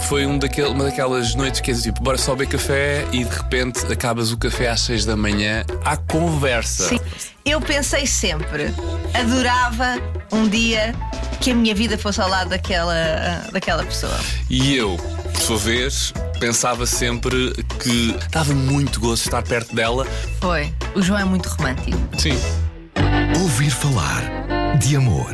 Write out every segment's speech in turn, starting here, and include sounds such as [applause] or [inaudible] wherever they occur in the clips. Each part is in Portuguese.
Foi um daquele, uma daquelas noites que é tipo, bora só beber café e de repente acabas o café às 6 da manhã à conversa. Sim. Eu pensei sempre, adorava um dia que a minha vida fosse ao lado daquela, daquela pessoa. E eu, por sua vez, pensava sempre que dava muito gosto estar perto dela. Foi. O João é muito romântico. Sim. Ouvir falar de amor.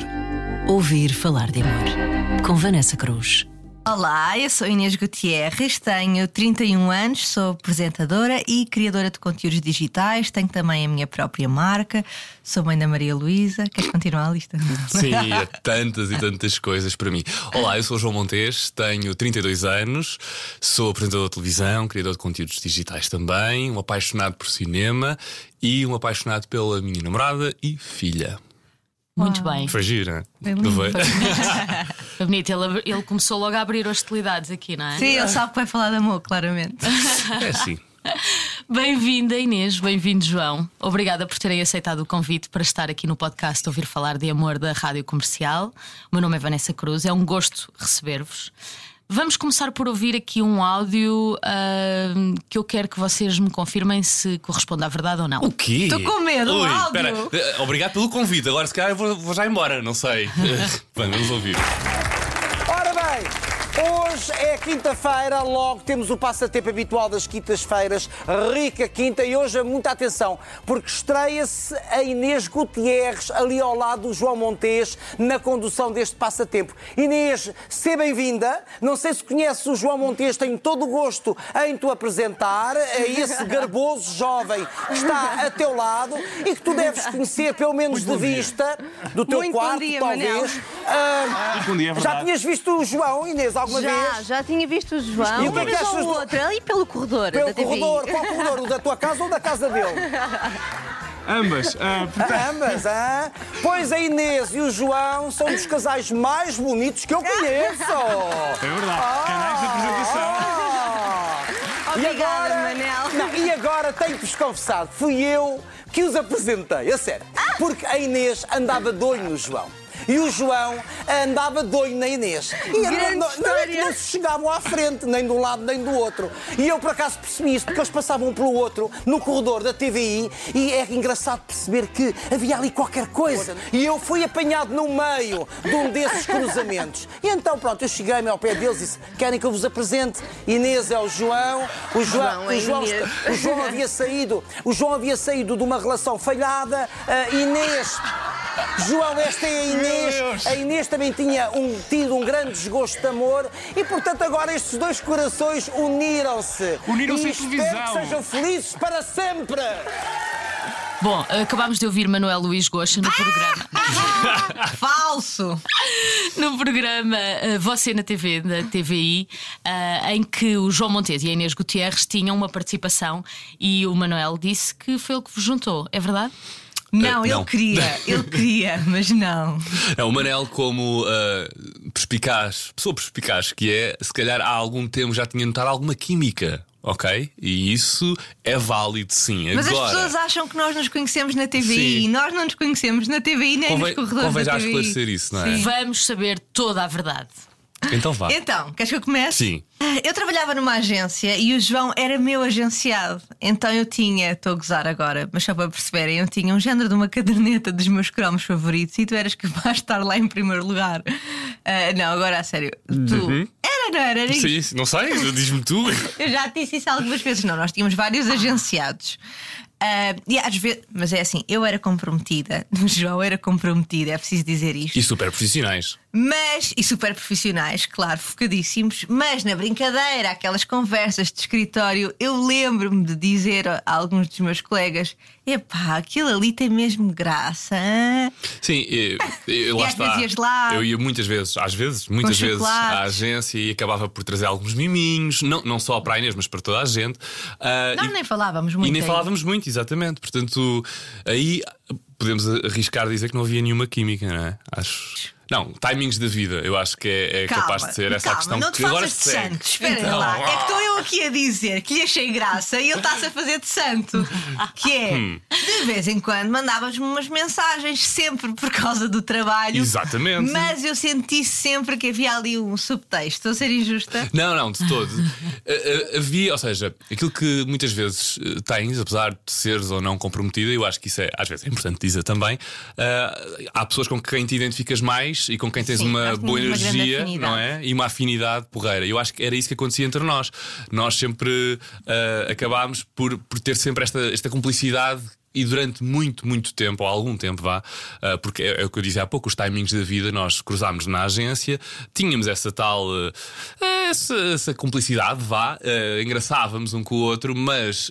Ouvir falar de amor. Com Vanessa Cruz. Olá, eu sou Inês Gutierrez, tenho 31 anos, sou apresentadora e criadora de conteúdos digitais, tenho também a minha própria marca, sou mãe da Maria Luísa. Queres continuar a lista? Sim, há tantas e tantas coisas para mim. Olá, eu sou João Montes, tenho 32 anos, sou apresentador de televisão, criador de conteúdos digitais também, um apaixonado por cinema e um apaixonado pela minha namorada e filha. Muito bem. Foi né? É não foi? [laughs] Foi bonito. Ele, ele começou logo a abrir hostilidades aqui, não é? Sim, ele sabe que vai falar de amor, claramente. [laughs] É assim. Bem-vinda, Inês. Bem-vindo, João. Obrigada por terem aceitado o convite para estar aqui no podcast Ouvir Falar de Amor da Rádio Comercial. O meu nome é Vanessa Cruz. É um gosto receber-vos. Vamos começar por ouvir aqui um áudio uh, que eu quero que vocês me confirmem se corresponde à verdade ou não. O quê? Estou com medo, Ui, áudio. espera. Eh, Obrigado pelo convite. Agora, se calhar, vou, vou já embora, não sei. [laughs] Vamos ouvir. Hoje é quinta-feira, logo temos o passatempo habitual das quintas-feiras, rica quinta, e hoje muita atenção, porque estreia-se a Inês Gutierrez ali ao lado do João Montes na condução deste passatempo. Inês, seja bem-vinda. Não sei se conheces o João Montes, tenho todo o gosto em te apresentar, é esse [laughs] garboso jovem que está a teu lado e que tu deves conhecer, pelo menos de vista, do teu Muito bom quarto, dia, talvez. Ah, Bom dia, é já tinhas visto o João, Inês, alguma Já, vez? já tinha visto o João. E o que é que Uma vez achas do- outra, ali pelo corredor Pelo corredor, qual corredor? O da tua casa ou da casa dele? [laughs] Ambas. ah, portanto, Ambas, hã? Pois a Inês e o João são dos casais mais bonitos que eu conheço. [laughs] é verdade. Canais de apresentação. Ah! [laughs] E Obrigada, agora, Manel. Não, e agora tenho-vos confessar, fui eu que os apresentei, a sério. Porque a Inês andava doido no João. E o João andava doido na Inês. E não, Grande não, não é que não se chegavam à frente, nem de um lado nem do outro. E eu por acaso percebi isso, porque eles passavam um pelo outro no corredor da TVI e é engraçado perceber que havia ali qualquer coisa. E eu fui apanhado no meio de um desses cruzamentos. E então, pronto, eu cheguei-me ao pé deles e disse: Querem que eu vos apresente? Inês é o João, o João, é o João, o João havia saído, o João havia saído de uma relação falhada, a Inês. João, esta é a Inês. A Inês também tinha um- tido um grande desgosto de amor e, portanto, agora estes dois corações uniram-se. Uniram-se e em espero televisão. que sejam felizes para sempre. Bom, acabámos de ouvir Manuel Luís Goxa no programa. [laughs] Falso! no programa eh, Você na TV, da TVI, eh, em que o João Montes e a Inês Gutierrez tinham uma participação e o Manuel disse que foi ele que vos juntou. É verdade? Não, Uh, ele não. queria, ele [laughs] queria, mas não. É o Manel, como ah, perspicaz, pessoa perspicaz que é, se calhar há algum tempo já tinha notado alguma química, ok? E isso é válido, sim. Mas Agora, as pessoas acham que nós nos conhecemos na TVI Sim. e nós não nos conhecemos na TVI nem Convém- nos corredores convém da já TVI. esclarecer isso, não é? Sim. Vamos saber toda a verdade. Então vá. Então, queres que eu comece? Sim. Eu trabalhava numa agência e o João era meu agenciado. Então eu tinha, estou a gozar agora, mas só para perceberem, eu tinha um género de uma caderneta dos meus cromos favoritos e tu eras capaz de estar lá em primeiro lugar. Ah, não, agora a sério. Tu. Era, não era? Era isso. Sim, não sei, diz-me tu. [laughs] Eu já te disse isso algumas vezes. Não, nós tínhamos vários agenciados. Ah, e às vezes, mas é assim, eu era comprometida, [laughs] o João era comprometido, é preciso dizer isto. E super profissionais. Mas, e super profissionais, claro, focadíssimos, mas na brincadeira, aquelas conversas de escritório, eu lembro-me de dizer a alguns dos meus colegas: epá, aquilo ali tem mesmo graça. hã?" Sim, e, e [laughs] lá está. lá. Eu ia muitas vezes, às vezes, muitas vezes à agência e acabava por trazer alguns miminhos, não, não só para a Inês, mas para toda a gente. Ah, Nós e- nem falávamos muito. E nem aí. falávamos muito, exatamente. Portanto, aí podemos arriscar dizer que não havia nenhuma química, não é? Acho. Não, timings da vida, eu acho que é, é Calma, capaz de ser essa calma, a questão não te que agora de santo. Espera Então, lá. É que estou eu aqui a dizer que lhe achei graça e ele está-se a fazer de santo. Que é, Hum. de vez em quando mandavas-me umas mensagens, sempre por causa do trabalho. Exatamente. Mas eu senti sempre que havia ali um subtexto. Estou a ser injusta. Não, não, de todo. [laughs] Eh, eh, Havia, ou seja, aquilo que muitas vezes eh, tens, apesar de seres ou não comprometida, eu acho que isso é, às vezes é importante dizer também. eh, há pessoas com quem te identificas mais e com quem tens Sim, uma boa uma energia, não é? E uma afinidade porreira. Eu acho que era isso que acontecia entre nós. Nós sempre eh, acabámos por, por ter sempre esta, esta cumplicidade. E durante muito, muito tempo, ou algum tempo vá, eh, porque é, é o que eu dizia há pouco, os timings da vida, nós cruzámos na agência, tínhamos essa tal eh, essa, essa cumplicidade, vá, eh, engraçávamos um com o outro, mas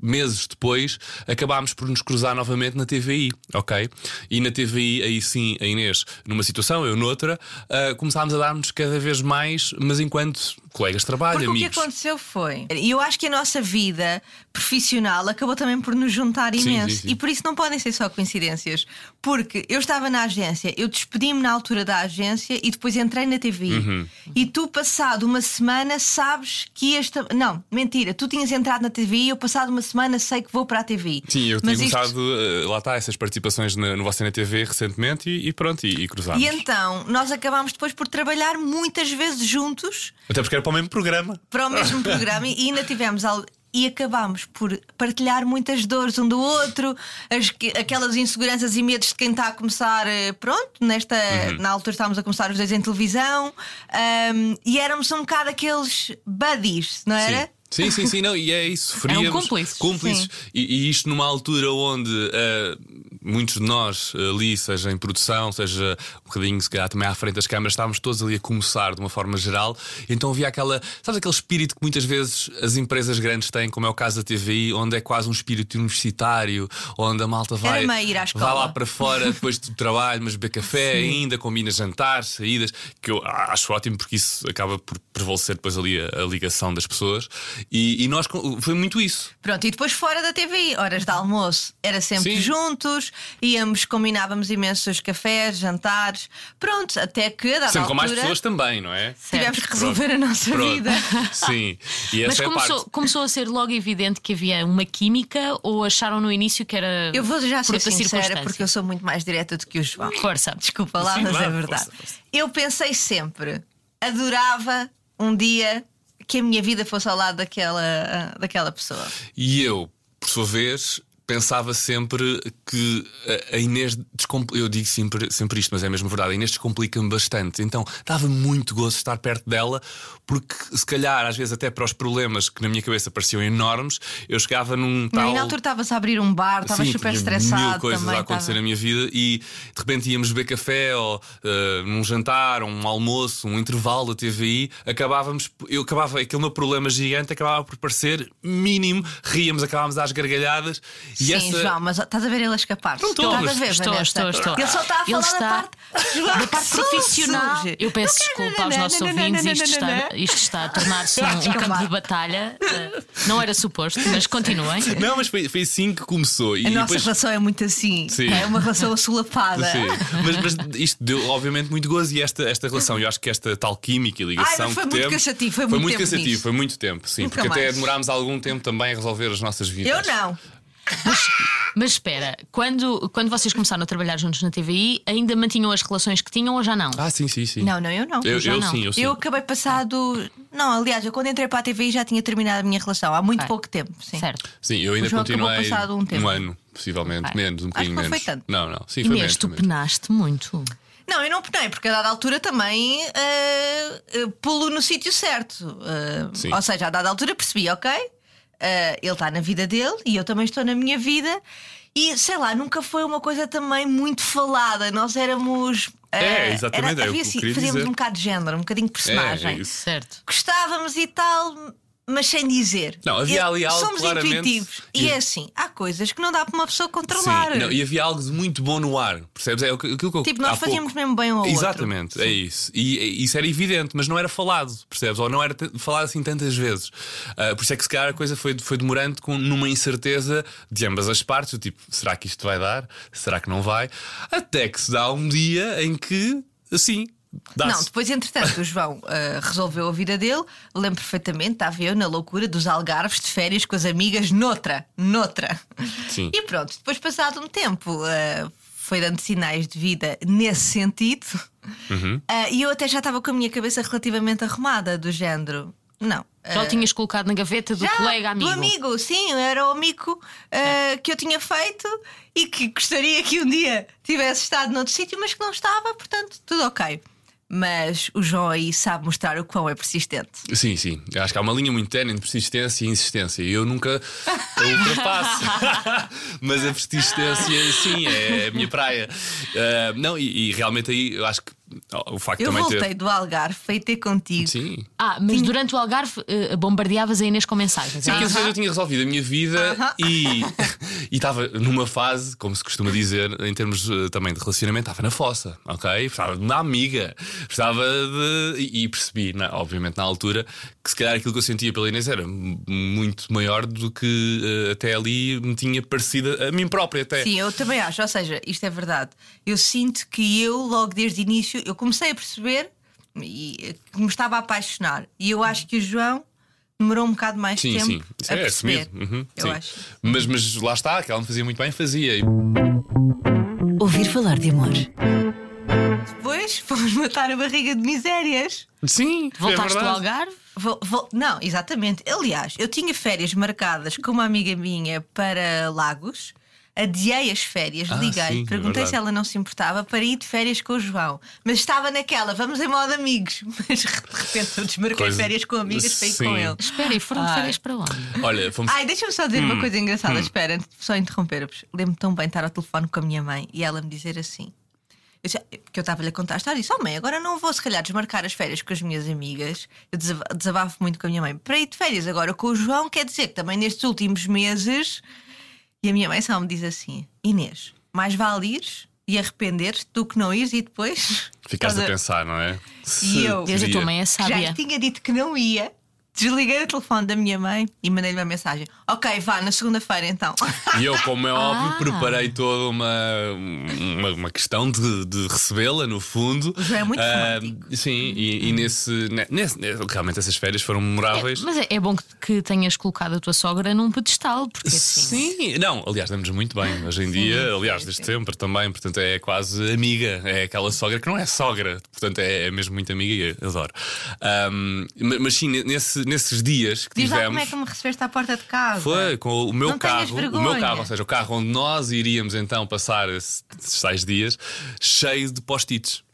meses depois acabámos por nos cruzar novamente na TVI, ok? E na TVI, aí sim, a Inês, numa situação, eu noutra, começámos a dar-nos cada vez mais, mas enquanto colegas de trabalho, Porque o que amigos. aconteceu foi. E eu acho que a nossa vida profissional acabou também por nos juntar Sim, imenso. sim, sim. E por isso não podem ser só coincidências. Porque eu estava na agência, eu despedi-me na altura da agência e depois entrei na TVI. Uhum. E tu, passado uma semana, sabes que ias. ta- Não, mentira, tu tinhas entrado na TVI e eu, passado uma semana, sei que vou para a TVI. Sim, eu tinha Mas isto- começado, eh, lá está, essas participações no Você na TV recentemente e, e pronto, e, e cruzámos. E então, nós acabámos depois por trabalhar muitas vezes juntos Até porque era para o mesmo programa. para o mesmo programa e ainda tivemos algo. E acabámos por partilhar muitas dores um do outro, as que- aquelas inseguranças e medos de quem está a começar, eh, pronto, nesta, Uhum. na altura estávamos a começar os dois em televisão, ahm, e éramos um bocado aqueles buddies, não era? Sim, sim, sim, não, e é isso. Sofríamos, cúmplices. cúmplices. Sim. E, e isto numa altura onde eh, muitos de nós ali, seja em produção, seja um bocadinho, se calhar também à frente das câmaras, estávamos todos ali a começar de uma forma geral. Então havia aquela, sabes, aquele espírito que muitas vezes as empresas grandes têm, como é o caso da TVI, onde é quase um espírito universitário, onde a malta vai, vai lá para fora depois do trabalho, mas beber café ainda, combina jantares, saídas, que eu acho ótimo porque isso acaba por prevalecer depois ali a, a ligação das pessoas. E, e nós foi muito isso. Pronto, e depois fora da TVI, horas de almoço, era sempre Sim. juntos, íamos, combinávamos imensos cafés, jantares, pronto, até que a dada Sempre com mais altura, pessoas também, não é? tivemos que resolver a nossa Pronto. vida. [laughs] Sim. E essa Mas é a começou, parte. começou a ser logo evidente que havia uma química ou acharam no início que era. Eu vou já ser sincera porque eu sou muito mais direta do que o João. Força. Desculpa lá, Sim, mas é verdade. força, força. Eu pensei sempre, adorava um dia que a minha vida fosse ao lado daquela, daquela pessoa. E eu, por sua vez, pensava sempre que a- Inês. Eu digo sempre, sempre isto, mas é mesmo verdade. A Inês descomplica-me bastante. Então dava muito gosto estar perto dela, porque se calhar, às vezes, até para os problemas que na minha cabeça pareciam enormes, eu chegava num tal. E na altura estavas a abrir um bar, estavas Sim, super estressado. mil coisas também, a acontecer estava- na minha vida e de repente íamos beber café ou eh, num jantar, ou um almoço, um intervalo da TVI, acabávamos, eu acabava, aquele meu problema gigante acabava por parecer mínimo, ríamos, acabávamos às gargalhadas Sim, essa. João, mas estás a ver ele a escapar. Não estou, estás a ver, Estou, Vanessa? estou, estou. Ele só está a Ele falar está da parte, da [laughs] parte profissional. Eu peço desculpa aos nossos ouvintes, isto está, isto está a tornar-se um, um campo de batalha. Eh, Não era suposto, mas [laughs] continuem. Não, mas foi, foi assim que começou. E A nossa depois... relação é muito assim. Sim. É uma relação assolapada. Sim, mas, mas isto deu obviamente muito gozo e esta, esta relação, eu acho que esta tal química e ligação Ai, foi que muito temos, cansativo, foi muito tempo cansativo, nisso. foi muito tempo, sim, Nunca porque até mais. demorámos algum tempo também a resolver as nossas vidas. Eu não. Mas espera, quando, quando vocês começaram a trabalhar juntos na TVI, ainda mantinham as relações que tinham ou já não? Ah, sim, sim, sim. Não, não, eu não. Eu, eu não. sim, eu sim. Eu acabei passado. Não, aliás, eu quando entrei para a TVI já tinha terminado a minha relação há muito pouco tempo. Sim. Certo. Sim, eu ainda continuei passado um tempo. ano, possivelmente, menos, um bocadinho que não foi menos. tanto. Não, não, sim, foi Inês, menos. tu foi menos. penaste muito. Não, eu não penei, porque a dada altura também eh, eh, pulo no sítio certo. Sim. ou seja, a dada altura percebi, ok? Eh, ele está na vida dele e eu também estou na minha vida. E sei lá, nunca foi uma coisa também muito falada. Nós éramos. É, eh, exatamente, é o havia que eu assim, fazíamos dizer. um bocado de género, um bocadinho de personagem. É, é isso. Certo. Gostávamos e tal, mas sem dizer. Não, havia E ali algo Somos claramente- intuitivos. E é assim, há coisas que não dá para uma pessoa controlar. Sim, não, e havia algo de muito bom no ar, percebes? É aquilo que eu Tipo, nós fazíamos pouco- mesmo bem ao outro. Exatamente, é isso. E, e isso era evidente, mas não era falado, percebes? Ou não era falado assim tantas vezes. Ah, por isso é que se calhar a coisa foi, foi demorando com, numa incerteza de ambas as partes, do tipo, será que isto vai dar? Será que não vai? Até que se dá um dia em que sim, Não, depois, entretanto, o João ah, resolveu a vida dele. Lembro perfeitamente, estava eu na loucura dos algarves de férias com as amigas, noutra, noutra. Sim. E pronto, depois, passado um tempo, ah, foi dando sinais de vida nesse sentido. Uhum. Ah, e eu até já estava com a minha cabeça relativamente arrumada, do género. Não. Já o tinhas colocado na gaveta do Já, colega amigo. Do amigo, sim, era o amigo ah, que eu tinha feito e que gostaria que um dia tivesse estado noutro sítio, mas que não estava, portanto, tudo ok. Mas o João aí sabe mostrar o quão é persistente. Sim, sim. Acho que há uma linha muito ténue entre persistência e insistência. E eu nunca [laughs] a ultrapasso. [laughs] Mas a persistência, sim, é a minha praia. Ah, não, e, e realmente aí eu acho que o facto Eu também voltei ter. do Algarve, fui ter contigo. Sim. Ah, mas durante o Algarve eh, bombardeavas a Inês com mensagens. Sim, é porque isso? eu tinha resolvido a minha vida e [laughs] e estava numa fase, como se costuma dizer, em termos eh, também de relacionamento, estava na fossa, ok? Precisava de uma amiga, precisava de. E, e percebi, na- obviamente, na altura, que se calhar aquilo que eu sentia pela Inês era muito maior do que eh, até ali me tinha parecido a mim própria, até. Sim, eu também acho. Ou seja, isto é verdade. Eu sinto que eu, logo desde o início, eu comecei a perceber e, que me estava a apaixonar. E eu acho que o João demorou um bocado mais Sim, tempo sim, a é perceber. assumido. Uhum, eu sim. acho. Mas, mas lá está, que ela me fazia muito bem, fazia. Ouvir falar de amor. Depois [laughs] fomos matar a barriga de misérias. Sim, é Voltaste do verdade. Algarve? Vou- vou- não, exatamente. Aliás, eu tinha férias marcadas com uma amiga minha para Lagos. Adiei as férias, Ah, liguei, sim, é perguntei verdade. se ela não se importava para ir de férias com o João. Mas estava naquela, vamos em modo amigos. [laughs] Mas de repente eu desmarquei Coisa- férias com amigas para ir com ele. Espera, e foram de férias para onde? Olha, fomos. Ai, deixa-me só dizer Hum, uma coisa engraçada. Espera, antes de só interromper-vos. Lembro-me tão bem estar ao telefone com a minha mãe e ela me dizer assim. Eu já- Porque eu estava-lhe a contar a história e disse: Oh, mãe, agora não vou se calhar desmarcar as férias com as minhas amigas. Eu desab- desabafo muito com a minha mãe. Para ir de férias agora com o João, quer dizer que também nestes últimos meses. E a minha mãe só me diz assim: Inês, mais vale ires e arrepender-te do que não ires e depois. Ficaste a [laughs] pensar, não é? E eu- Desde a tua mãe é já sábia. lhe tinha dito que não ia. Desliguei o telefone da minha mãe e mandei-lhe uma mensagem. Ok, vá, na segunda-feira então. E eu, como é óbvio, Ah. preparei toda uma, uma, uma questão de, de recebê-la, no fundo. João é muito Ah, romântico. Sim, e, e nesse, ne- nesse- Realmente essas férias foram memoráveis. Mas é, é bom que, que tenhas colocado a tua sogra num pedestal, porque assim. Sim, não, aliás, damos muito bem hoje em dia, aliás, desde sempre também, portanto é quase amiga, é aquela sogra que não é sogra, portanto é, é mesmo muito amiga e eu adoro. Ahm, ma- mas sim, nesse- nesses dias que Diz lá tivemos. como é que me recebeste à porta de casa. Foi com o meu Não carro, o meu carro, ou seja, o carro onde nós iríamos então passar esse- esses tais dias, cheio de post-its.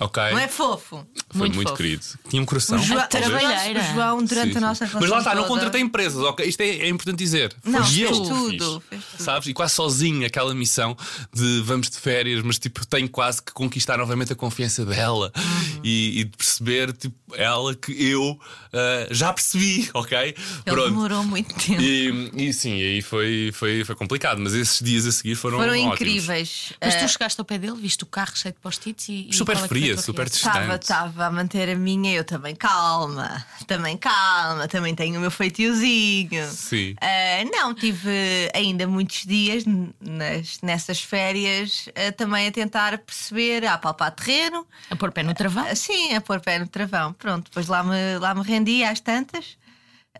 Ok? Não é fofo. Foi Muito muito, fofo. querido. Tinha um coração. O João, trabalheira. o João, durante Sim, a nossa relação. Mas lá está, não toda- contratei empresas, ok? Isto é, é importante dizer. Não, fez eu tudo, fiz. tudo. Sabes? E quase sozinho aquela missão de vamos de férias, mas tipo, tenho quase que conquistar novamente a confiança dela Uhum. e, e de perceber, tipo, ela que eu ah, já percebi, ok? Ele demorou muito tempo. E, e sim, aí foi, foi, foi complicado, mas esses dias a seguir foram, Foram ótimos. incríveis. Mas Eh, tu chegaste ao pé dele, viste o carro cheio de post-its e. Super qual super distante. Estava, estava a manter a minha, eu também calma, também calma, também tenho o meu feitiozinho. Sim. Ah, não, tive ainda muitos dias nas, nessas férias ah, também a tentar perceber, a palpar terreno, A pôr pé no travão. ah, sim, a pôr pé no travão. Pronto, depois lá me, lá me rendi às tantas.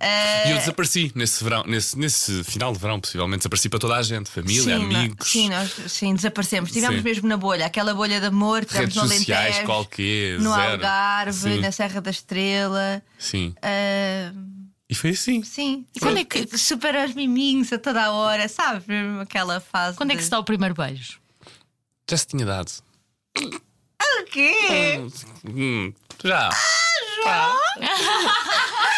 Ah, E eu desapareci nesse verão, nesse, nesse final de verão, possivelmente, desapareci para toda a gente, família, sim, amigos. sim, nós sim, desaparecemos. Estivemos Sim. mesmo na bolha, aquela bolha de amor, Redes no sociais, Alentejo, qualquer, no zero. Algarve, Sim. na Serra da Estrela. Sim. Ah, E foi assim. sim, e quando é que super aos miminhos a toda a hora, sabes? Mesmo Aquela fase. Quando é que de- se dá o primeiro beijo? Já se tinha dado. O quê? Hum, já. Já. Se [laughs]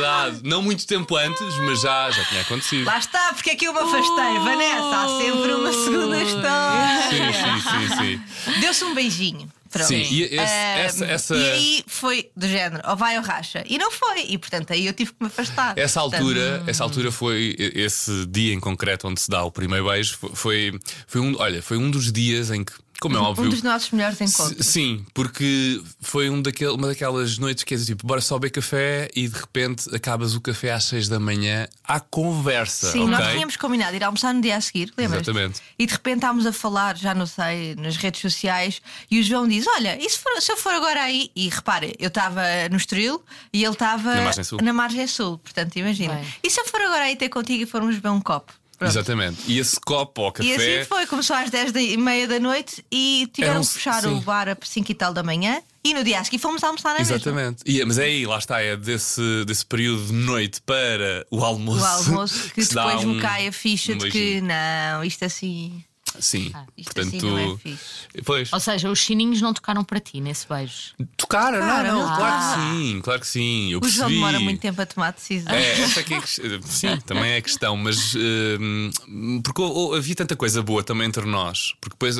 dado. Não muito tempo antes, mas já, já tinha acontecido. Lá está, porque é que eu me afastei, Vanessa. Há sempre uma segunda história. Sim, sim, sim, sim. Deu-se um beijinho. Pronto. Sim, e esse- Ah, essa- essa- e aí foi do género, ou vai ou racha. E não foi. E portanto aí eu tive que me afastar. Essa Portanto, altura, essa altura foi esse dia em concreto onde se dá o primeiro beijo. Foi, foi um, olha, foi um dos dias em que Como é óbvio. Um dos nossos melhores encontros. Sim, porque foi um daquele- uma daquelas noites que é tipo, bora só beber café e de repente acabas o café às 6 da manhã à conversa. Sim, ok? nós tínhamos combinado ir almoçar no dia a seguir, lembras? Exatamente. E de repente estávamos a falar, já não sei, nas redes sociais, e o João diz: Olha, e se, for- se eu for agora aí? E repare, eu estava no Estoril e ele estava Na Margem Sul. na Margem Sul, portanto, imagina. Bem. E se eu for agora aí ter contigo e formos beber um copo? Pronto. Exatamente. E esse copo ao café. E assim foi, começou às 10 e meia da noite e tiveram Eram- que fechar sim. o bar a 5 e tal da manhã. E no dia seguir fomos almoçar na. Exatamente. E, mas é aí, lá está, é desse, desse período de noite para o almoço. O almoço [laughs] que dá depois um- me cai a ficha um de que não, isto assim. Sim. isto Portanto, assim não é fixe. Pois. Ou seja, os chininhos não tocaram para ti nesse beijo. Tocaram, Tocaram, não, não, não. claro Ah. que sim, claro que sim. Eu O João percebi. demora muito tempo a tomar decisões. É, essa é que é a ques- Sim, [laughs] também é a questão, mas hum, porque hou- havia tanta coisa boa também entre nós. Porque depois.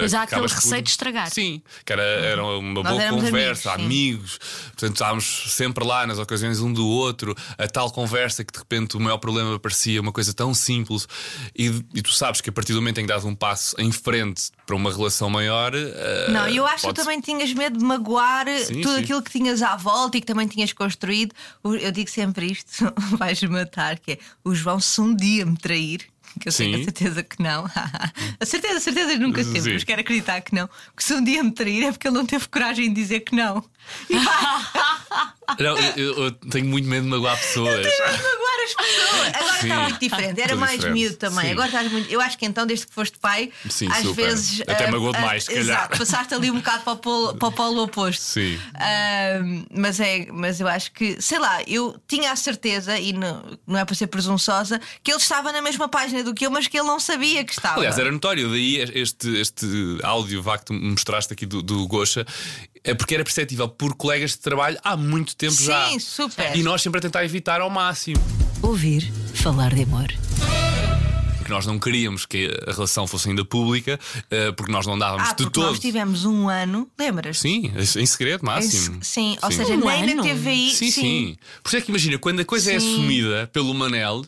Mas há aquele receio de estragar. Sim, que era, era uma Nós boa conversa, amigos, amigos, Portanto, estávamos sempre lá nas ocasiões um do outro. A tal conversa que de repente o maior problema parecia uma coisa tão simples. E, e tu sabes que a partir do momento em que dás um passo em frente para uma relação maior. eh, Não, eu acho que também tinhas medo de magoar Sim, tudo sim. aquilo que tinhas à volta e que também tinhas construído. Eu digo sempre isto, [laughs] vais matar, que é o João se um dia me trair. Que eu tenho a Sim. certeza que não. [laughs] a certeza, a certeza nunca sempre, Sim. mas quero acreditar que não. Que se um dia me trair é porque ele não teve coragem de dizer que não. [laughs] Não, eu, eu- eu tenho muito medo de magoar pessoas. magoar as pessoas. Agora está muito diferente. Era mais diferente. miúdo também. Sim. Agora estás muito. Eu acho que então, desde que foste pai, Sim, às super. vezes. Até ah, magoou demais, se calhar. Exato, passaste ali um bocado para o polo, para o polo oposto. Sim. Ah, mas, é, mas eu acho que, sei lá, eu tinha a certeza, e não, não é para ser presunçosa, que ele estava na mesma página do que eu, mas que ele não sabia que estava. Aliás, era notório, daí este, este áudio vá que tu me mostraste aqui do, do Gocha, é porque era perceptível por colegas de trabalho há muito tempo Sim, já. super. E nós sempre a tentar evitar ao máximo. Ouvir falar de amor. Porque nós não queríamos que a relação fosse ainda pública, eh, porque nós não dávamos ah, de todo. nós tivemos um ano, lembras? Sim, em segredo máximo. Sim, ou Sim. seja, Um nem na ano? TVI. Sim, sim. Por isso é que imagina, quando a coisa é Sim. assumida pelo Manel,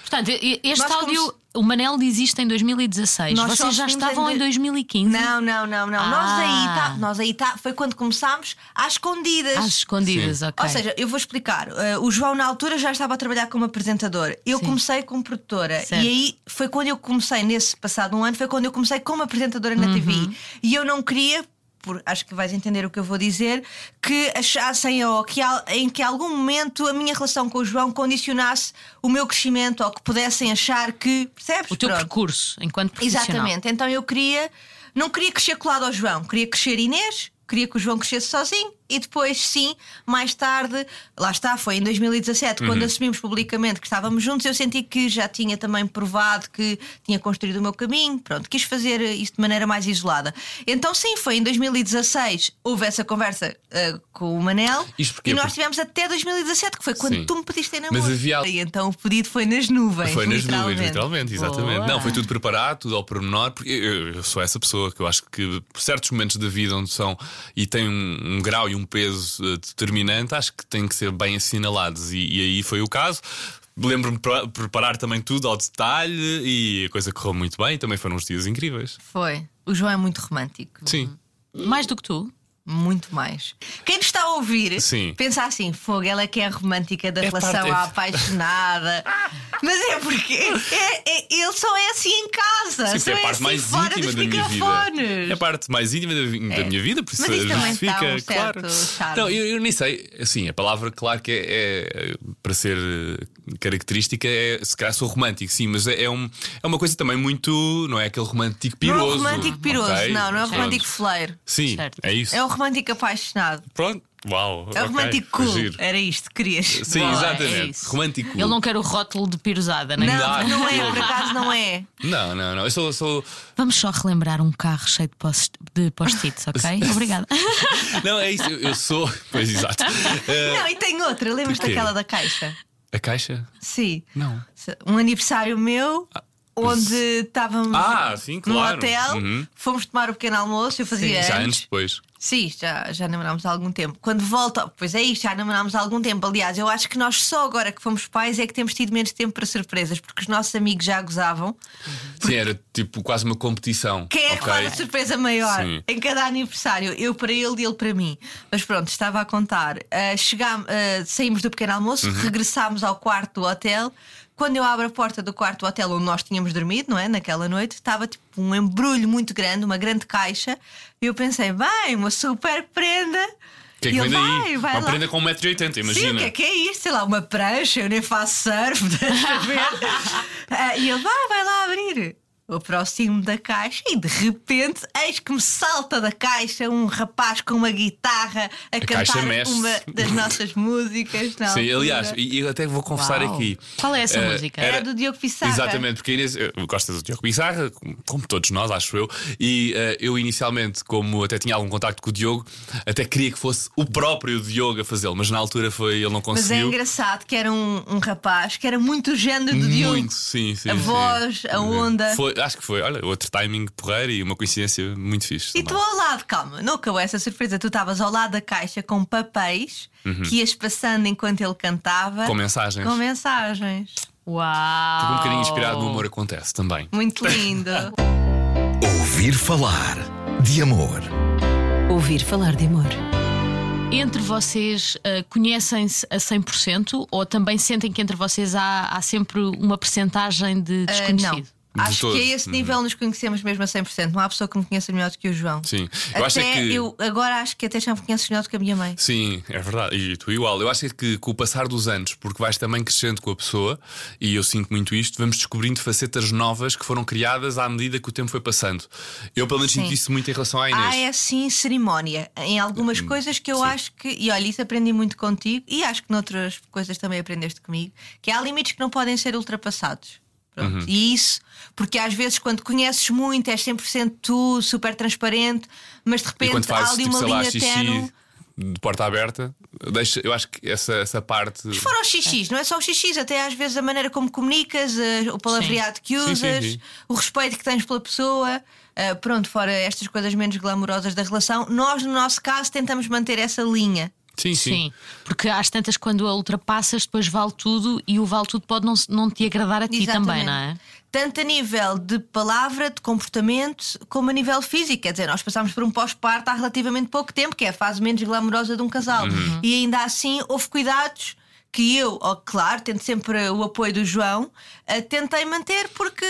Portanto, este Nós áudio, como o Manel existe em 2016. Nós Vocês já estavam em em de- 2015. Não, não, não, não. Nós Ah. aí tá, nós aí tá, foi quando começámos às escondidas. Às escondidas, Sim. ok. Ou seja, eu vou explicar. Uh, o João, na altura, já estava a trabalhar como apresentador. Eu Sim. comecei como produtora. Certo. E aí foi quando eu comecei, nesse passado um ano, foi quando eu comecei como apresentadora na Uhum. TV. E eu não queria. Por- acho que vais entender o que eu vou dizer, que achassem ou que, em que algum momento a minha relação com o João condicionasse o meu crescimento ou que pudessem achar que. Percebes? o teu Pronto. percurso enquanto profissional. Exatamente. Então eu queria, não queria crescer colado ao João, queria crescer Inês, queria que o João crescesse sozinho e depois, sim, mais tarde, lá está, foi em 2017, quando Uhum. assumimos publicamente que estávamos juntos, eu senti que já tinha também provado que tinha construído o meu caminho, pronto, quis fazer isso de maneira mais isolada. Então, sim, foi em 2016, houve essa conversa eh, com o Manel e nós tivemos até 2017, que foi quando Sim. tu me pediste em namoro. Mas havia- E então o pedido foi nas nuvens. Foi nas nuvens, literalmente, exatamente. Boa. Não, foi tudo preparado, tudo ao pormenor, porque eu, eu sou essa pessoa que eu acho que por certos momentos da vida onde são e tem um, um grau e um peso eh, determinante, acho que têm que ser bem assinalados. E, e aí foi o caso. Lembro-me de pre- preparar também tudo ao detalhe e a coisa correu muito bem. Também foram uns dias incríveis. Foi. O João é muito romântico. Sim. Mais do que tu. Muito mais. Quem nos está a ouvir Sim. pensa assim: fogo, ela é que é a romântica da É relação, parte- a [laughs] apaixonada. Mas é porque é, é- ele só é assim em casa. Sim, só é a é parte assim mais fora íntima dos da minha vida. microfones. É a parte mais íntima da, da minha vida, por isso, Mas isso também justifica, dá um claro. Não, eu, eu nem sei. Assim, a palavra, claro que é, é, para ser característica, é se calhar sou romântico, sim, mas é, é um, é uma coisa também muito. Não é aquele romântico Não é piroso. o romântico piroso, ok? não, não é o Pronto. romântico fleiro. Sim, Certo. é isso. É o romântico apaixonado. Pronto, uau. É o ok, romântico cool. giro. Era isto que querias. Sim, Boa, é exatamente. isso. romântico. Ele não quer o rótulo de pirosada, nem Não, dá, não é, não. [laughs] por acaso não é. Não, não, não. Eu sou. sou... Vamos só relembrar um carro cheio de post- de post-its, [laughs] ok? Obrigada. Não, é isso. Eu, eu sou. Pois exato. Eh, Não, e tem outra, lembras daquela da caixa? A caixa? Sim. Não. Um aniversário meu. Onde estávamos Ah, sim, claro. no hotel, Uhum. fomos tomar o pequeno almoço, eu fazia Já anos anos. depois. Sim, já, já namorámos há algum tempo. Quando volta, pois é isto, já namorámos há algum tempo. Aliás, eu acho que nós só agora que fomos pais é que temos tido menos tempo para surpresas, porque os nossos amigos já gozavam. Sim, era tipo quase uma competição. Quem é que ok? faz a surpresa maior Sim. em cada aniversário? Eu para ele e ele para mim. Mas pronto, estava a contar. Ah, chegám- ah, saímos do pequeno almoço, Uhum. regressámos ao quarto do hotel. Quando eu abro a porta do quarto do hotel onde nós tínhamos dormido, não é? Naquela noite, estava tipo um embrulho muito grande, uma grande caixa. E eu pensei, bem, uma super prenda. Que é que E vem ele, daí? vai, vai uma lá. prenda com 1,80m, imagina. Sim, o que é que é isto? Sei lá, uma prancha, eu nem faço surf, [laughs] deixa ver. Ah, [laughs] e ele vai, vai lá abrir. Eu aproximo da caixa e de repente eis que me salta da caixa um rapaz com uma guitarra a, caixa cantar uma das nossas [laughs] músicas. na Sim, aliás, e eu até vou confessar Uau. aqui. Qual é essa Eh, música? É do Diogo Pissarra. Exatamente, porque a Inês gosta do Diogo Pissarra, como- todos nós, acho eu. E eh, eu, inicialmente, como até tinha algum contacto com o Diogo, até queria que fosse o próprio Diogo a fazê-lo, mas na altura foi, ele não Mas é conseguiu. engraçado que era um, um rapaz que era muito o género do Diogo. Muito, sim, sim. A sim. voz, a onda. Foi, acho que foi, olha, outro timing porreiro e uma coincidência muito fixe. E tu ao lado, calma, não acabou essa surpresa. Tu estavas ao lado da caixa com papéis que ias passando enquanto ele cantava. Uhum. Com mensagens. Com mensagens. Uau! Tipo um bocadinho inspirado no humor acontece também. Muito lindo. [laughs] Ouvir falar de amor. Ouvir falar de amor. Entre vocês ah, conhecem-se a 100% ou também sentem que entre vocês há, há sempre uma percentagem de Ah, desconhecido? não. Acho todos. que a esse nível nos conhecemos mesmo a 100%. Não há pessoa que me conheça melhor do que o João. Sim. Eu Até acho é que. eu agora acho que até já me conheces melhor do que a minha mãe. Sim, é verdade. E tu igual. Eu acho que com o passar dos anos, porque vais também crescendo com a pessoa, e eu sinto muito isto, vamos descobrindo facetas novas que foram criadas à medida que o tempo foi passando. Eu, pelo menos, sinto isso muito em relação à Inês. Há é sim cerimónia em algumas coisas que eu sim. acho que, e olha, isso aprendi muito contigo e acho que noutras coisas também aprendeste comigo, que há limites que não podem ser ultrapassados. Uhum. E isso, porque às vezes quando conheces muito és 100% tu, super transparente, mas de repente há fazes, ali tipo, uma lá, linha xixi tenue. de porta aberta, deixa, eu acho que essa, essa parte. Fora os xixis, não é só os xixis, até às vezes a maneira como comunicas, eh, o palavreado que Sim, sim, usas, sim. o respeito que tens pela pessoa. eh, pronto, fora estas coisas menos glamourosas da relação, nós, no nosso caso, tentamos manter essa linha. Sim, sim. Sim, porque às tantas, quando a ultrapassas, depois vale tudo e o vale tudo pode não, não te agradar a ti Exatamente. também, não é? Tanto a nível de palavra, de comportamento, como a nível físico. Quer dizer, nós passámos por um pós-parto há relativamente pouco tempo, que é a fase menos glamourosa de um casal. Uhum. E ainda assim houve cuidados que eu, ó, claro, tendo sempre o apoio do João, eh, tentei manter porque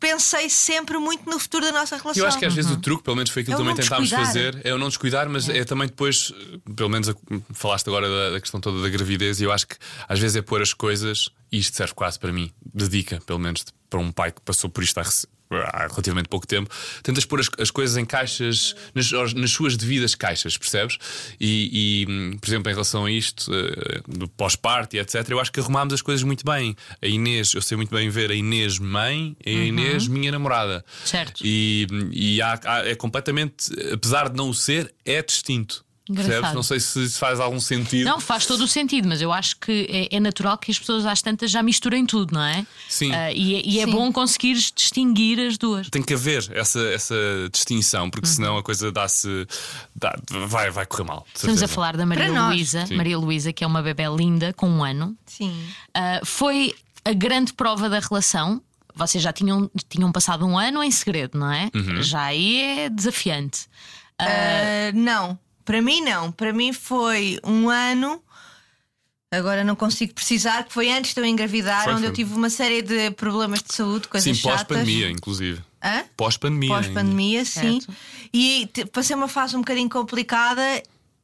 pensei sempre muito no futuro da nossa relação. Eu acho que às vezes o truque, pelo menos foi aquilo É que também não tentámos fazer, é o não descuidar, mas é, também depois, pelo menos a- falaste agora da, da questão toda da gravidez, e eu acho que às vezes é pôr as coisas, e isto serve quase para mim, de dica, pelo menos para um pai que passou por isto há, relativamente pouco tempo, tentas pôr as, as coisas em caixas, nas, nas suas devidas caixas, percebes? E, e, por exemplo, em relação a isto, eh, do pós-parto e etc., eu acho que arrumámos as coisas muito bem. A Inês, eu sei muito bem ver a Inês mãe e a Inês minha namorada. Certo. E, e há- há- é completamente, apesar de não o ser, é distinto. Engraçado. Percebes? Não sei se se faz algum sentido. Não, faz todo o sentido, mas eu acho que é, é natural que as pessoas às tantas já misturem tudo, não é? Sim. Ah, e é, e é Sim. bom conseguires distinguir as duas. Tem que haver essa, essa distinção, Uhum. porque senão a coisa dá-se. dá- vai, vai correr mal. Estamos a falar da Maria. Luísa. Maria Luísa, que é uma bebé linda, com um ano. Sim. Ah, foi a grande prova da relação. Vocês já tinham, tinham passado um ano em segredo, não é? Uhum. Já aí é desafiante. Uh, não, para mim não. Para mim foi um ano. Agora não consigo precisar, que foi antes de eu engravidar, Foi, onde foi. eu tive uma série de problemas de saúde, coisas Sim, chatas. pós-pandemia, inclusive. Hã? Pós-pandemia. ainda. Pós-pandemia, sim. Certo. E passei uma fase um bocadinho complicada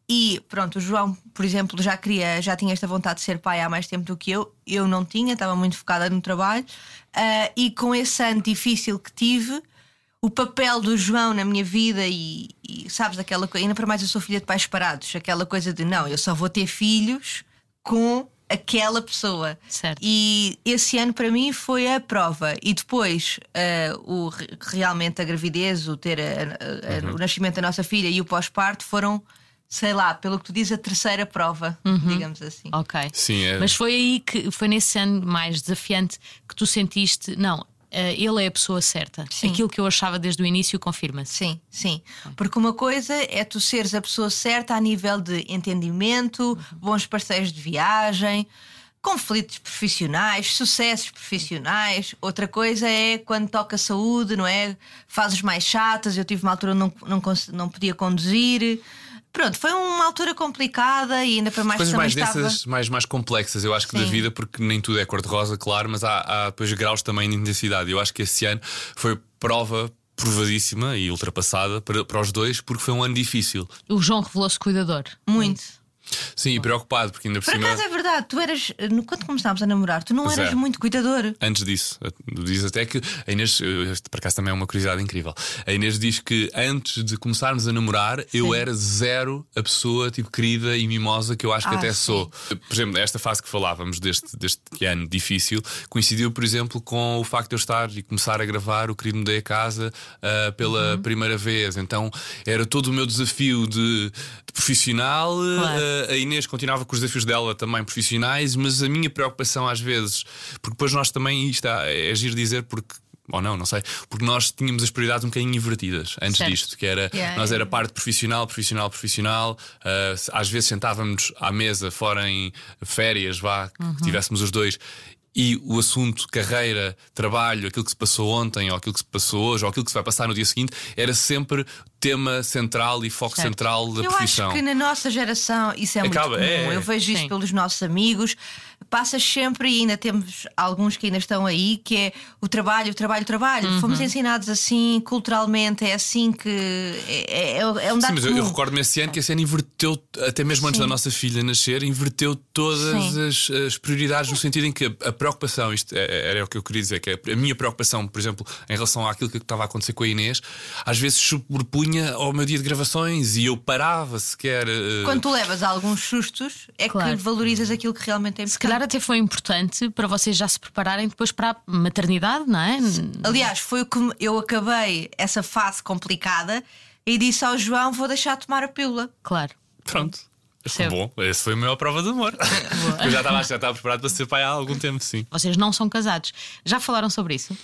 e pronto, o João, por exemplo, já queria, já tinha esta vontade de ser pai há mais tempo do que eu. Eu não tinha, estava muito focada no trabalho. Ah, e com esse ano difícil que tive, o papel do João na minha vida e, e, sabes aquela coisa, ainda para mais eu sou filha de pais separados, aquela coisa de não, eu só vou ter filhos com aquela pessoa. Certo. E esse ano para mim foi a prova. E depois ah, o, re- realmente a gravidez, o ter a- a- a- Uhum. o nascimento da nossa filha e o pós-parto foram, sei lá, pelo que tu dizes, a terceira prova, digamos assim. Ok. Sim, é. Mas foi aí que foi nesse ano mais desafiante que tu sentiste, não, ele é a pessoa certa. Sim. Aquilo que eu achava desde o início confirma-se. Sim, sim. Porque uma coisa é tu seres a pessoa certa a nível de entendimento, bons parceiros de viagem, conflitos profissionais, sucessos profissionais. Outra coisa é quando toca saúde, não é? Fases mais chatas. Eu tive uma altura onde não, não, não podia conduzir. Pronto, foi uma altura complicada e ainda para mais Coisas mais estava. densas, mais, mais complexas, eu acho que da Sim. vida, porque nem tudo é cor-de-rosa, claro, mas há, há depois graus também de intensidade. Eu acho que esse ano foi prova provadíssima e ultrapassada para, para os dois, porque foi um ano difícil. O João revelou-se cuidador. Muito. Sim, e preocupado, porque ainda por, Por cima. acaso é verdade, tu eras, no- quando começámos a namorar, tu não Pois eras é. muito cuidador. Antes disso, diz até que a Inês, eh, por acaso também é uma curiosidade incrível. A Inês diz que antes de começarmos a namorar, eu era zero a pessoa tipo querida e mimosa que eu acho que Ah, até sim. sou. Por exemplo, esta fase que falávamos deste, deste ano difícil coincidiu, por exemplo, com o facto de eu estar e começar a gravar o Querido Mudei a Casa ah, pela primeira vez. Então era todo o meu desafio de, de profissional. Claro. ah, a Inês continuava com os desafios dela também profissionais, mas a minha preocupação às vezes, porque depois nós também, isto é, é giro dizer, porque. Ou não, não sei. Porque nós tínhamos as prioridades um bocadinho invertidas antes Certo. disto, que era Yeah, nós era parte profissional, profissional, profissional. ah, às vezes sentávamos à mesa, fora em férias, vá, que tivéssemos os dois. E o assunto carreira, trabalho, aquilo que se passou ontem, ou aquilo que se passou hoje, ou aquilo que se vai passar no dia seguinte, era sempre tema central e foco Certo. central da Eu profissão. acho que na nossa geração isso é Acaba, muito comum. é. Eu vejo isso Sim. pelos nossos amigos. Passas sempre e ainda temos alguns que ainda estão aí, que é o trabalho, o trabalho, o trabalho. Uhum. Fomos ensinados assim, culturalmente, é assim que é, é, é um Sim, dado mas eu, eu recordo-me esse ano que esse ano inverteu, até mesmo antes da nossa filha nascer, inverteu todas Sim. as, as prioridades no sentido em que a, a preocupação, isto é- era o que eu queria dizer, que a, minha preocupação, por exemplo, em relação àquilo que estava a acontecer com a Inês, às vezes sobrepunha ao meu dia de gravações e eu parava sequer. eh, Quando tu levas alguns sustos, é Claro. que valorizas aquilo que realmente é importante. Calhar até foi importante para vocês já se prepararem depois para a maternidade, não é? Aliás, foi o que eu acabei essa fase complicada e disse ao João: vou deixar de tomar a pílula. Claro. Pronto. Percebo. Bom, essa foi a maior prova de amor. [laughs] eu já estava, já estava preparado para ser pai há algum tempo, sim. Vocês não são casados. Já falaram sobre isso?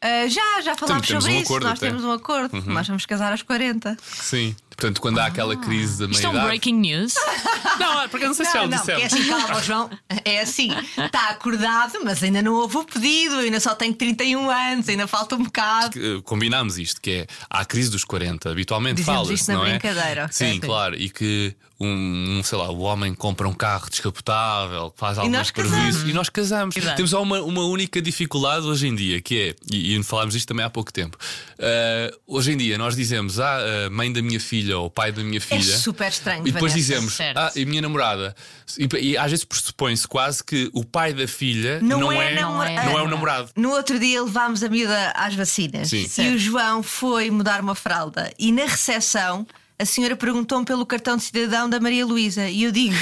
Ah, já, já falámos temos sobre um isso. acordo Nós até. Uhum. temos um acordo. Nós vamos casar aos 40. Sim. Portanto, quando há aquela crise da Isto é um meia-idade. breaking news. [laughs] Não, é porque eu não sei se já o não, disseram. é assim, calma, João. É assim, está acordado, mas ainda não houve o pedido, ainda só tenho 31 anos, ainda falta um bocado. eh, combinámos isto, que é há a crise dos 40, habitualmente Dizemos fala isto na não é? brincadeira, Sim, claro, e que um, um, sei lá, o homem compra um carro descapotável, faz alguns prejuízos e nós casamos. Exato. Temos só uma, uma única dificuldade hoje em dia, que é, e, e falámos disto também há pouco tempo. eh, hoje em dia nós dizemos, ah, a mãe da minha filha ou pai da minha filha. super estranho, E depois Vanessa. dizemos, Certo. ah, e a minha namorada. E, e às vezes pressupõe-se quase que o pai da filha Não não, é é, namora- não é o namorado. No outro dia levámos a miúda às vacinas Sim. e Certo. o João foi mudar uma fralda. E na recepção a senhora perguntou-me pelo cartão de cidadão da Maria Luísa e eu digo: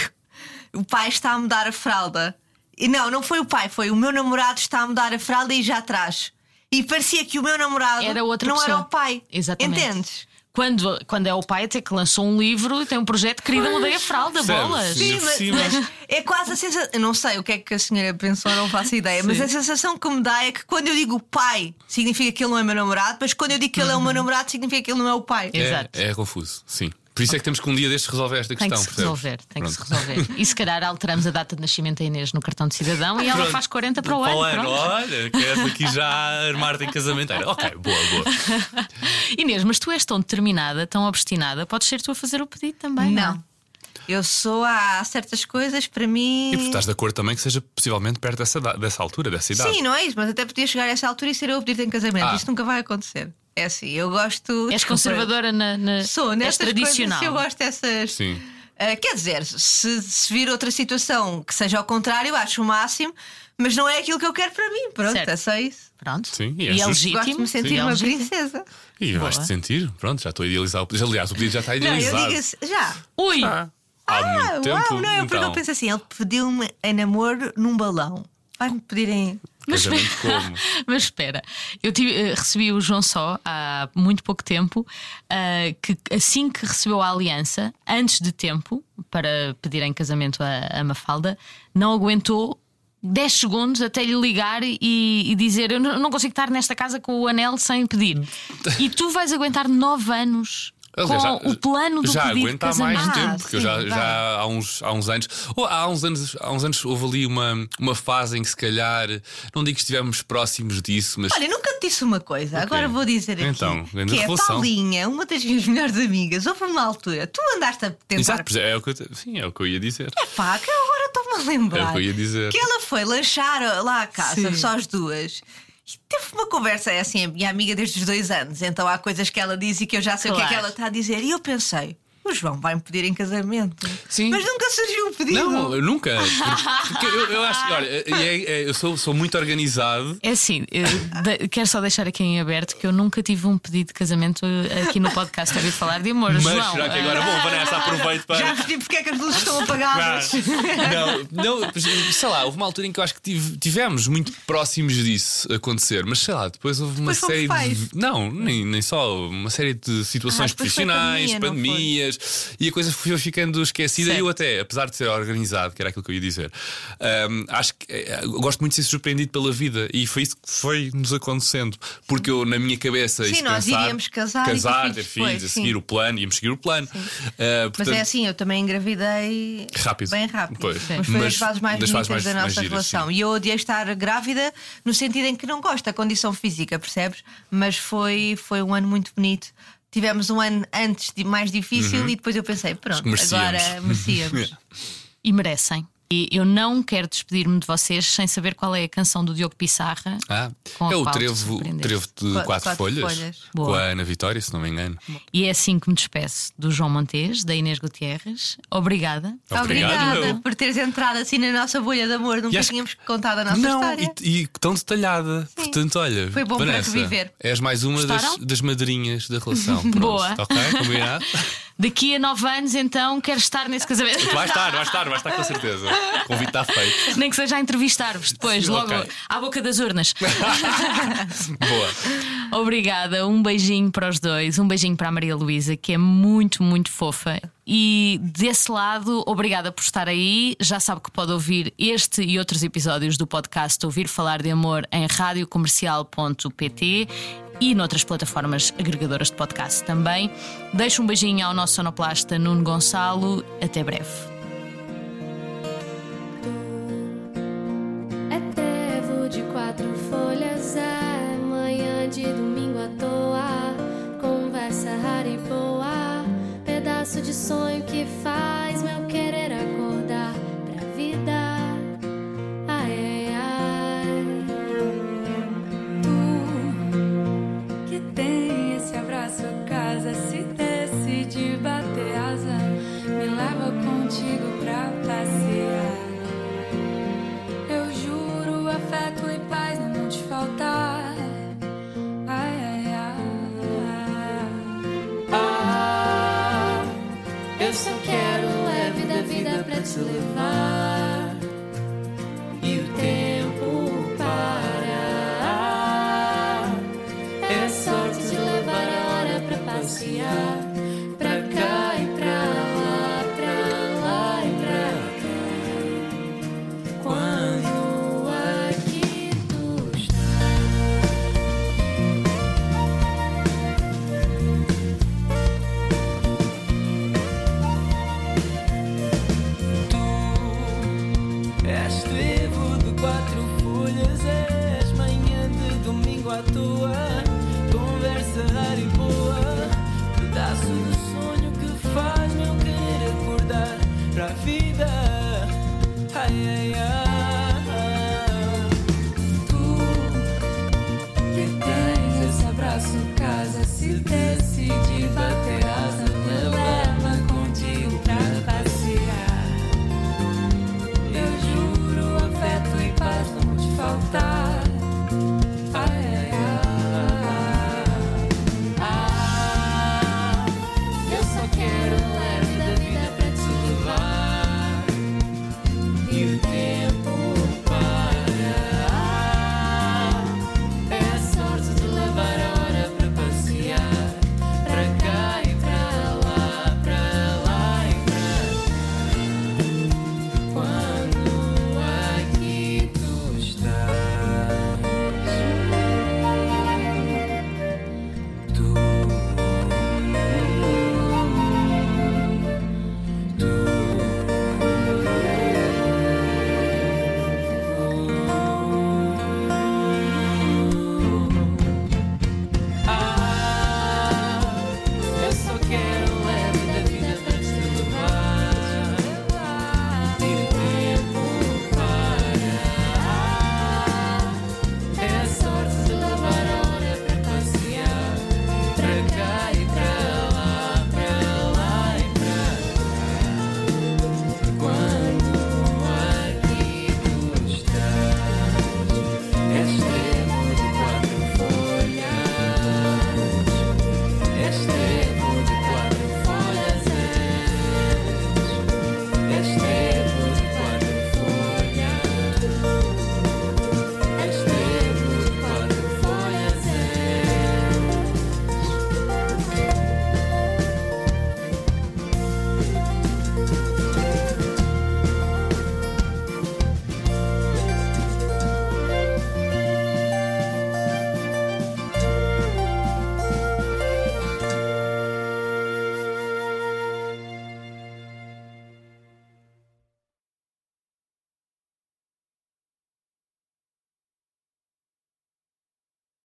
o pai está a mudar a fralda. E não, não foi o pai, foi o meu namorado está a mudar a fralda e já atrás. E parecia que o meu namorado Era outra não pessoa. era o pai. Exatamente. Entendes? Quando, quando é o pai, até que lançou um livro e tem um projeto querida mudei a fralda, Percebes? bolas. Sim. Sim, mas, cima. mas é quase a sensação. Eu não sei o que é que a senhora pensou, não faço ideia, mas Sim. a sensação que me dá é que quando eu digo pai, significa que ele não é meu namorado, mas quando eu digo que ele é o meu namorado, significa que ele não é o pai. Exato. É, é confuso, sim. Por isso é que temos que um dia destes resolver esta Tem que questão. se percebes? resolver, tem que se Pronto. resolver. E se calhar alteramos a data de nascimento da Inês no cartão de cidadão e ela Pronto. faz 40 para o ano. pronto. Olha, queres aqui já armar-te em casamento? Era, Ok, boa, boa. [laughs] Inês, mas tu és tão determinada, tão obstinada, podes ser tu a fazer o pedido também. Não. Não. Eu sou há certas coisas para mim. E porque estás de acordo também que seja possivelmente perto dessa, dessa altura, dessa idade. Sim, não é isso, mas até podia chegar a essa altura e ser eu a pedir-te em casamento. Ah. Isso nunca vai acontecer. É assim, eu gosto. És desculpa, conservadora na. na Sou, és nestas tradicional. coisas, eu gosto dessas. Sim. Ah, quer dizer, se, se vir outra situação que seja ao contrário, eu acho o máximo, mas não é aquilo que eu quero para mim. Pronto, Certo. é só isso. Pronto. Sim, e e é é justo. legítimo. Gosto de me sentir Sim, é uma legítimo. princesa. E Boa. vais-te sentir? Pronto, já estou a idealizar o pedido. Aliás, o pedido já está Não, eu idealizado. digo já. Ui! Ah, há Ah, muito tempo. uau, não, eu porque então, eu penso assim, ele pediu-me em namoro num balão. Vai-me pedir casamento como? [laughs] Mas espera, eu tive- eh, recebi o João Só há muito pouco tempo, ah, que assim que recebeu a aliança, antes de tempo, para pedir em casamento a, a Mafalda, não aguentou 10 segundos até lhe ligar e, e dizer: Eu não não consigo estar nesta casa com o anel sem pedir. [laughs] E tu vais aguentar 9 anos. Aliás, com o plano do já pedido de aguenta há mais tempo, Ah, porque eu já, vai. já há, uns, há uns anos, ou há uns anos, há uns anos houve ali uma, uma fase em que se calhar, não digo que estivemos próximos disso, mas Olha, nunca te disse uma coisa, agora vou dizer aqui. Então, que é a. Paulinha, uma das minhas melhores amigas, houve uma altura, tu andaste a tentar. Exato, é, é o que eu, sim, é o que eu ia dizer. Pá, que agora estou-me a lembrar. É o que eu ia dizer. Que ela foi lanchar lá à casa, Sim. só as duas. E teve uma conversa, é assim, a minha amiga desde os dois anos. Então há coisas que ela diz e que eu já sei o que é que Claro. ela está a dizer. E eu pensei, o João vai-me pedir em casamento. Sim. Mas nunca surgiu o pedido. Não, eu nunca. Porque eu, eu acho que, olha, é- é- eu sou, sou muito organizado. É assim, quero só deixar aqui em aberto que eu nunca tive um pedido de casamento aqui no podcast a ouvir falar de amor. Mas João, será que agora, bom, Vanessa, aproveito para. Já percebi porque é que as luzes estão apagadas. Não, não, sei lá, houve uma altura em que eu acho que tive- tivemos muito próximos disso acontecer, mas sei lá, depois houve uma Depois série de. Não, nem, nem só, uma série de situações Ah, profissionais, pandemia, não e a coisa foi ficando esquecida. Certo. E eu, até, apesar de ser organizado, que era aquilo que eu ia dizer, hum, acho que eh, gosto muito de ser surpreendido pela vida, e foi isso que foi nos acontecendo, porque eu, na minha cabeça, Sim, nós pensar, iríamos casar ter casar, filhos ter filhos, depois, a sim. seguir o plano, íamos seguir o plano. Uh, Mas portanto, é assim, eu também engravidei Rápido. bem rápido. Pois. Mas foi Mas as fases mais das bonitas mais- da nossa giras, relação. sim. E eu odiei estar grávida no sentido em que não gosto da condição física, percebes? Mas foi, foi um ano muito bonito. Tivemos um ano antes de mais difícil e depois eu pensei, pronto, Uhum. Agora merecíamos. [laughs] e merecem. E eu não quero despedir-me de vocês sem saber qual é a canção do Diogo Pissarra. Ah, com a é o trevo, trevo de Qu- quatro, quatro folhas, folhas. com a Ana Vitória, se não me engano. E é assim que me despeço do João Montes, da Inês Gutierrez. Obrigada. Obrigada eu. por teres entrado assim na nossa bolha de amor. Nunca acho- tínhamos contado a nossa não, história. e, e tão detalhada. Portanto, olha, Foi bom para Vanessa, te viver. És mais uma das, das madrinhas da relação. [laughs] Pronto, Boa. Ok, combinado? [laughs] Daqui a nove anos, então, quero estar nesse casamento. Vai estar, vai estar, vai estar com certeza. O [laughs] convite está feito. Nem que seja a entrevistar-vos depois, logo ok. à boca das urnas. [laughs] [laughs] Boa. Obrigada, um beijinho para os dois, um beijinho para a Maria Luísa, que é muito, muito fofa. E desse lado, obrigada por estar aí. Já sabe que pode ouvir este e outros episódios do podcast Ouvir Falar de Amor em radiocomercial.pt e noutras plataformas agregadoras de podcast também. Deixo um beijinho ao nosso sonoplasta Nuno Gonçalo. Até breve. É trevo de